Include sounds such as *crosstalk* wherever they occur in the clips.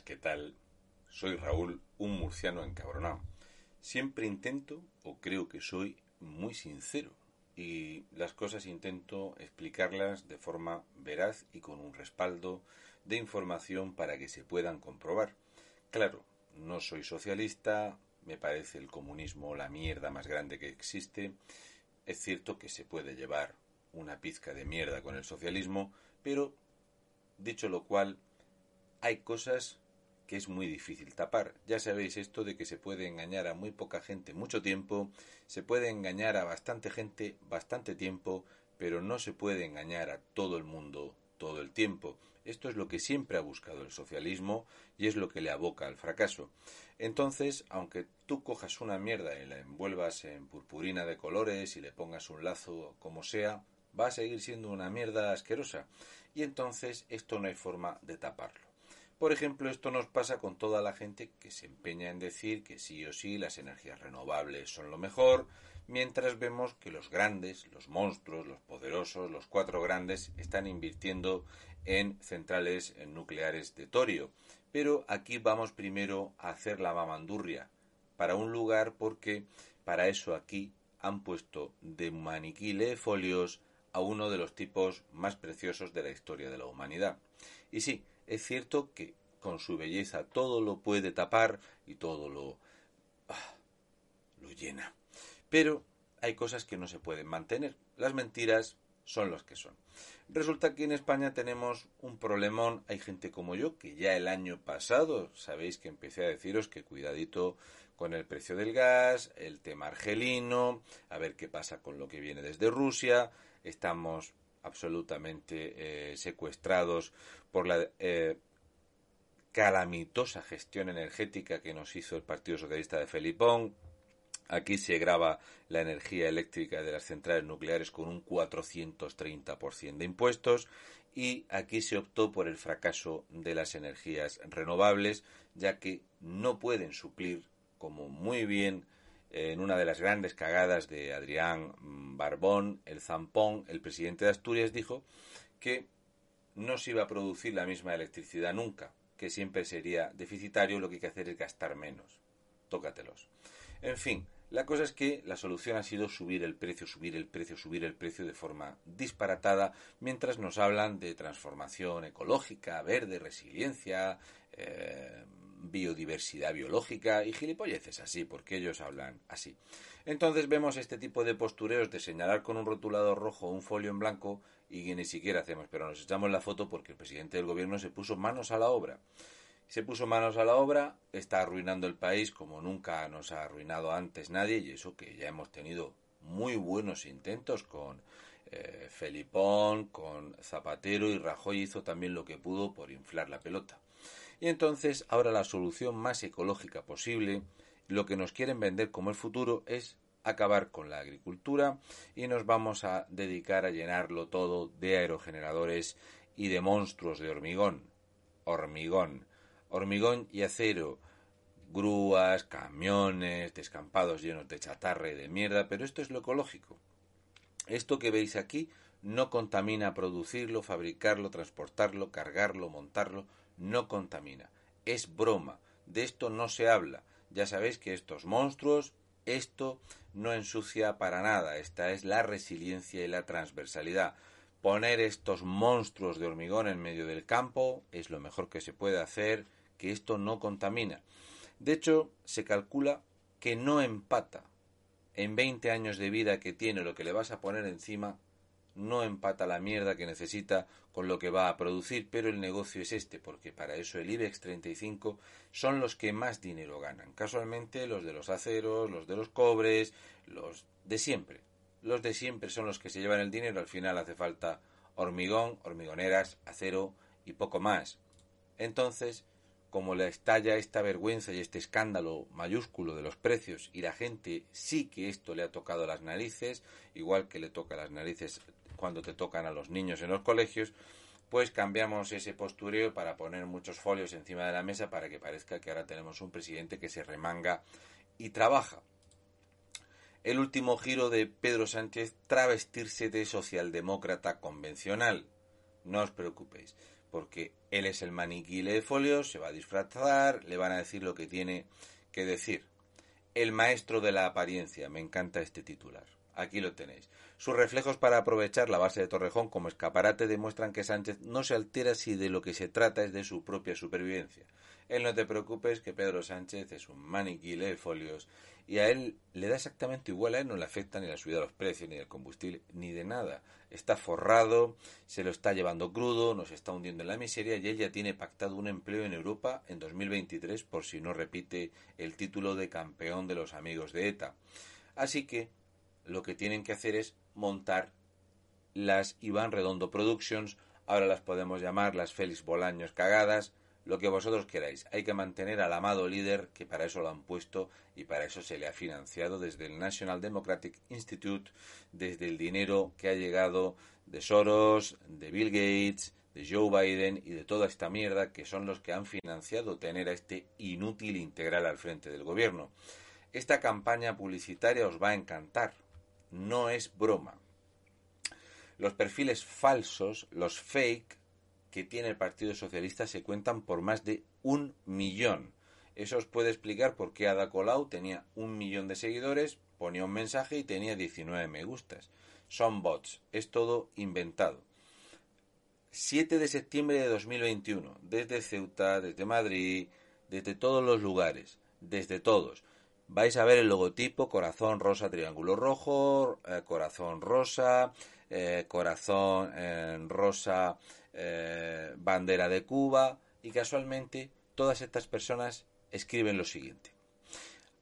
Buenas, ¿qué tal? Soy Raúl, un murciano encabronado. Siempre intento, o creo que soy, muy sincero. Y las cosas intento explicarlas de forma veraz y con un respaldo de información para que se puedan comprobar. Claro, no soy socialista, me parece el comunismo la mierda más grande que existe. Es cierto que se puede llevar una pizca de mierda con el socialismo, pero, dicho lo cual, hay cosas que es muy difícil tapar. Ya sabéis esto de que se puede engañar a muy poca gente mucho tiempo, se puede engañar a bastante gente bastante tiempo, pero no se puede engañar a todo el mundo todo el tiempo. Esto es lo que siempre ha buscado el socialismo y es lo que le aboca al fracaso. Entonces, aunque tú cojas una mierda y la envuelvas en purpurina de colores y le pongas un lazo como sea, va a seguir siendo una mierda asquerosa. Y entonces esto no hay forma de taparlo. Por ejemplo, esto nos pasa con toda la gente que se empeña en decir que sí o sí las energías renovables son lo mejor, mientras vemos que los grandes, los monstruos, los poderosos, los cuatro grandes están invirtiendo en centrales nucleares de torio. Pero aquí vamos primero a hacer la mamandurria para un lugar porque para eso aquí han puesto de maniquí folios a uno de los tipos más preciosos de la historia de la humanidad. Y sí, es cierto que con su belleza todo lo puede tapar y todo lo, ah, lo llena. Pero hay cosas que no se pueden mantener. Las mentiras son las que son. Resulta que en España tenemos un problemón. Hay gente como yo que ya el año pasado, sabéis que empecé a deciros que cuidadito con el precio del gas, el tema argelino, a ver qué pasa con lo que viene desde Rusia. Estamos absolutamente eh, secuestrados por la eh, calamitosa gestión energética que nos hizo el Partido Socialista de Felipón. Aquí se graba la energía eléctrica de las centrales nucleares con un 430% de impuestos y aquí se optó por el fracaso de las energías renovables, ya que no pueden suplir, como muy bien en una de las grandes cagadas de Adrián Barbón, el zampón, el presidente de Asturias, dijo que no se iba a producir la misma electricidad nunca, que siempre sería deficitario, lo que hay que hacer es gastar menos. Tócatelos. En fin, la cosa es que la solución ha sido subir el precio, subir el precio, subir el precio de forma disparatada, mientras nos hablan de transformación ecológica, verde, resiliencia, eh, biodiversidad biológica y gilipolleces así, porque ellos hablan así. Entonces vemos este tipo de postureos de señalar con un rotulador rojo un folio en blanco y ni siquiera hacemos, pero nos echamos la foto porque el presidente del gobierno se puso manos a la obra. Se puso manos a la obra, está arruinando el país como nunca nos ha arruinado antes nadie y eso que ya hemos tenido muy buenos intentos con eh, Felipón, con Zapatero y Rajoy hizo también lo que pudo por inflar la pelota. Y entonces ahora la solución más ecológica posible, lo que nos quieren vender como el futuro es acabar con la agricultura y nos vamos a dedicar a llenarlo todo de aerogeneradores y de monstruos de hormigón. Hormigón. Hormigón y acero. Grúas, camiones, descampados llenos de chatarra y de mierda, pero esto es lo ecológico. Esto que veis aquí no contamina producirlo, fabricarlo, transportarlo, cargarlo, montarlo no contamina. Es broma. De esto no se habla. Ya sabéis que estos monstruos, esto no ensucia para nada. Esta es la resiliencia y la transversalidad. Poner estos monstruos de hormigón en medio del campo es lo mejor que se puede hacer, que esto no contamina. De hecho, se calcula que no empata. En 20 años de vida que tiene lo que le vas a poner encima, no empata la mierda que necesita con lo que va a producir, pero el negocio es este, porque para eso el IBEX 35 son los que más dinero ganan. Casualmente los de los aceros, los de los cobres, los de siempre. Los de siempre son los que se llevan el dinero, al final hace falta hormigón, hormigoneras, acero y poco más. Entonces, como le estalla esta vergüenza y este escándalo mayúsculo de los precios y la gente sí que esto le ha tocado las narices, igual que le toca las narices cuando te tocan a los niños en los colegios, pues cambiamos ese postureo para poner muchos folios encima de la mesa para que parezca que ahora tenemos un presidente que se remanga y trabaja. El último giro de Pedro Sánchez travestirse de socialdemócrata convencional. No os preocupéis porque él es el maniquí de folios, se va a disfrazar, le van a decir lo que tiene que decir. El maestro de la apariencia, me encanta este titular. Aquí lo tenéis. Sus reflejos para aprovechar la base de Torrejón como escaparate demuestran que Sánchez no se altera si de lo que se trata es de su propia supervivencia. Él no te preocupes que Pedro Sánchez es un maniquí de folios y a él le da exactamente igual, a él no le afecta ni la subida de los precios, ni del combustible, ni de nada. Está forrado, se lo está llevando crudo, nos está hundiendo en la miseria y él ya tiene pactado un empleo en Europa en 2023 por si no repite el título de campeón de los amigos de ETA. Así que lo que tienen que hacer es montar las Iván Redondo Productions, ahora las podemos llamar las Félix Bolaños cagadas, lo que vosotros queráis. Hay que mantener al amado líder, que para eso lo han puesto y para eso se le ha financiado desde el National Democratic Institute, desde el dinero que ha llegado de Soros, de Bill Gates, de Joe Biden y de toda esta mierda que son los que han financiado tener a este inútil integral al frente del gobierno. Esta campaña publicitaria os va a encantar. No es broma. Los perfiles falsos, los fake, que tiene el Partido Socialista se cuentan por más de un millón. Eso os puede explicar por qué Ada Colau tenía un millón de seguidores, ponía un mensaje y tenía 19 me gustas. Son bots, es todo inventado. 7 de septiembre de 2021, desde Ceuta, desde Madrid, desde todos los lugares, desde todos. Vais a ver el logotipo, corazón rosa, triángulo rojo, eh, corazón rosa, eh, corazón eh, rosa, eh, bandera de Cuba y casualmente todas estas personas escriben lo siguiente.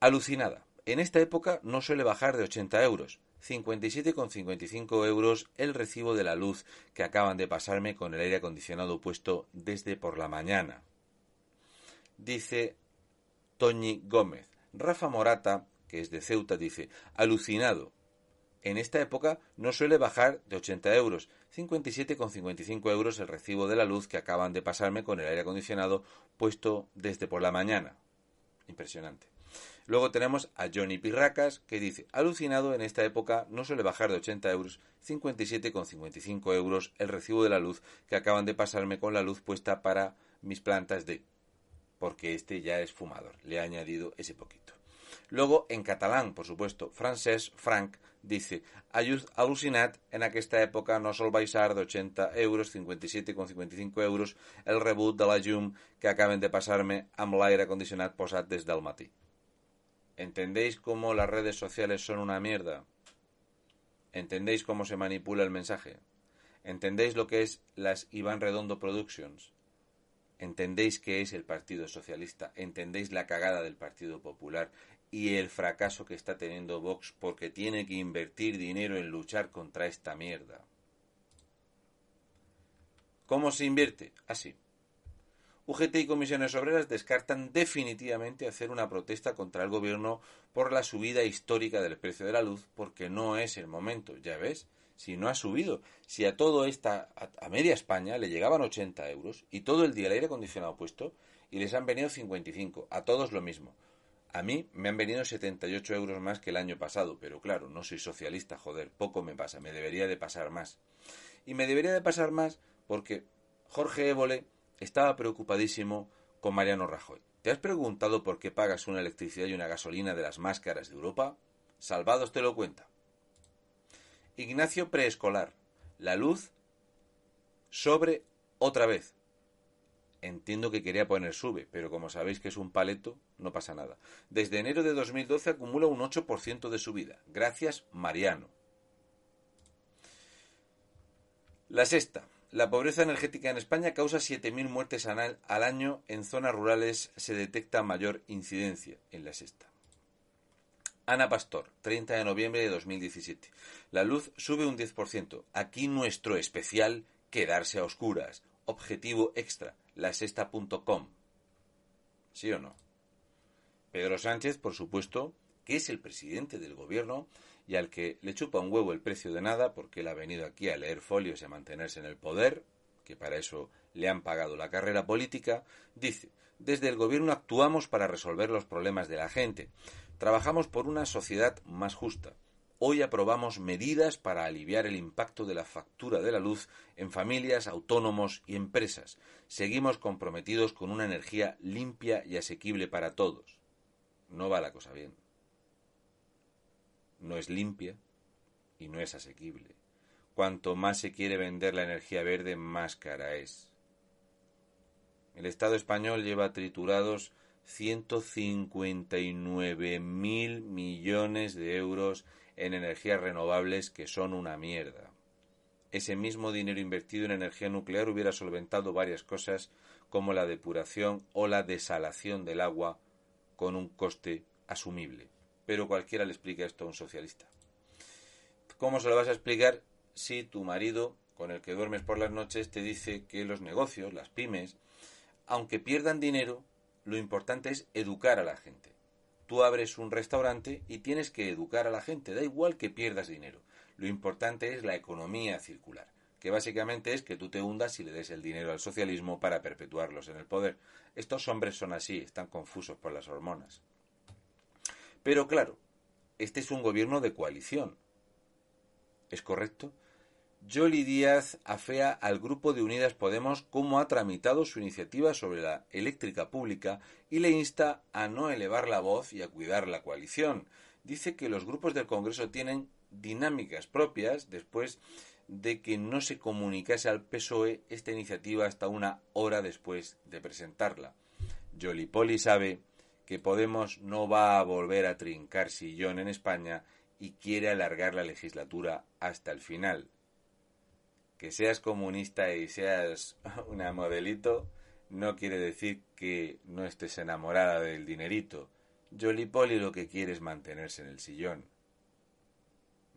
Alucinada. En esta época no suele bajar de 80 euros. 57,55 euros el recibo de la luz que acaban de pasarme con el aire acondicionado puesto desde por la mañana. Dice Toñi Gómez. Rafa Morata, que es de Ceuta, dice, alucinado, en esta época no suele bajar de 80 euros, 57,55 euros el recibo de la luz que acaban de pasarme con el aire acondicionado puesto desde por la mañana. Impresionante. Luego tenemos a Johnny Pirracas que dice, alucinado en esta época no suele bajar de 80 euros, 57,55 euros el recibo de la luz que acaban de pasarme con la luz puesta para mis plantas de... porque este ya es fumador, le he añadido ese poquito. Luego, en catalán, por supuesto, francés, Frank dice alucinat, en aquesta època no sol baixar de 80 euros, 57,55 euros, el rebut de la llum que acaben de pasarme amb l'aire acondicionat posat des del matí. ¿Entendéis cómo las redes sociales son una mierda? ¿Entendéis cómo se manipula el mensaje? ¿Entendéis lo que es las Iván Redondo Productions? ¿Entendéis qué es el Partido Socialista? ¿Entendéis la cagada del Partido Popular? Y el fracaso que está teniendo Vox porque tiene que invertir dinero en luchar contra esta mierda. ¿Cómo se invierte? Así. UGT y comisiones obreras descartan definitivamente hacer una protesta contra el gobierno por la subida histórica del precio de la luz porque no es el momento, ya ves, si no ha subido, si a todo esta, a, media España le llegaban 80 euros y todo el día el aire acondicionado puesto y les han venido 55, a todos lo mismo. A mí me han venido 78 euros más que el año pasado, pero claro, no soy socialista, joder, poco me pasa, me debería de pasar más. Y me debería de pasar más porque Jorge Évole estaba preocupadísimo con Mariano Rajoy. ¿Te has preguntado por qué pagas una electricidad y una gasolina de las más caras de Europa? Salvados te lo cuenta. Ignacio Preescolar. La luz sobre otra vez. Entiendo que quería poner sube, pero como sabéis que es un paleto, no pasa nada. Desde enero de 2012 acumula un 8% de subida. Gracias, Mariano. La sexta. La pobreza energética en España causa 7.000 muertes al año. En zonas rurales se detecta mayor incidencia en la sexta. Ana Pastor, 30 de noviembre de 2017. La luz sube un 10%. Aquí nuestro especial, quedarse a oscuras. Objetivo extra lasesta.com. ¿Sí o no? Pedro Sánchez, por supuesto, que es el presidente del gobierno y al que le chupa un huevo el precio de nada porque él ha venido aquí a leer folios y a mantenerse en el poder, que para eso le han pagado la carrera política, dice, desde el gobierno actuamos para resolver los problemas de la gente. Trabajamos por una sociedad más justa. Hoy aprobamos medidas para aliviar el impacto de la factura de la luz en familias, autónomos y empresas. Seguimos comprometidos con una energía limpia y asequible para todos. No va la cosa bien. No es limpia y no es asequible. Cuanto más se quiere vender la energía verde, más cara es. El Estado español lleva triturados 159 mil millones de euros en energías renovables que son una mierda. Ese mismo dinero invertido en energía nuclear hubiera solventado varias cosas como la depuración o la desalación del agua con un coste asumible. Pero cualquiera le explica esto a un socialista. ¿Cómo se lo vas a explicar si tu marido, con el que duermes por las noches, te dice que los negocios, las pymes, aunque pierdan dinero, lo importante es educar a la gente. Tú abres un restaurante y tienes que educar a la gente, da igual que pierdas dinero. Lo importante es la economía circular, que básicamente es que tú te hundas y le des el dinero al socialismo para perpetuarlos en el poder. Estos hombres son así, están confusos por las hormonas. Pero claro, este es un gobierno de coalición. ¿Es correcto? Yoli Díaz afea al grupo de Unidas Podemos cómo ha tramitado su iniciativa sobre la eléctrica pública y le insta a no elevar la voz y a cuidar la coalición. Dice que los grupos del Congreso tienen dinámicas propias después de que no se comunicase al PSOE esta iniciativa hasta una hora después de presentarla. Yoli Poli sabe que Podemos no va a volver a trincar sillón en España y quiere alargar la legislatura hasta el final que seas comunista y seas *laughs* una modelito no quiere decir que no estés enamorada del dinerito. Jolly Polly lo que quiere es mantenerse en el sillón.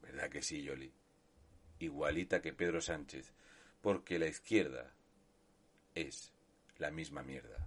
¿Verdad que sí, Jolly? Igualita que Pedro Sánchez, porque la izquierda es la misma mierda.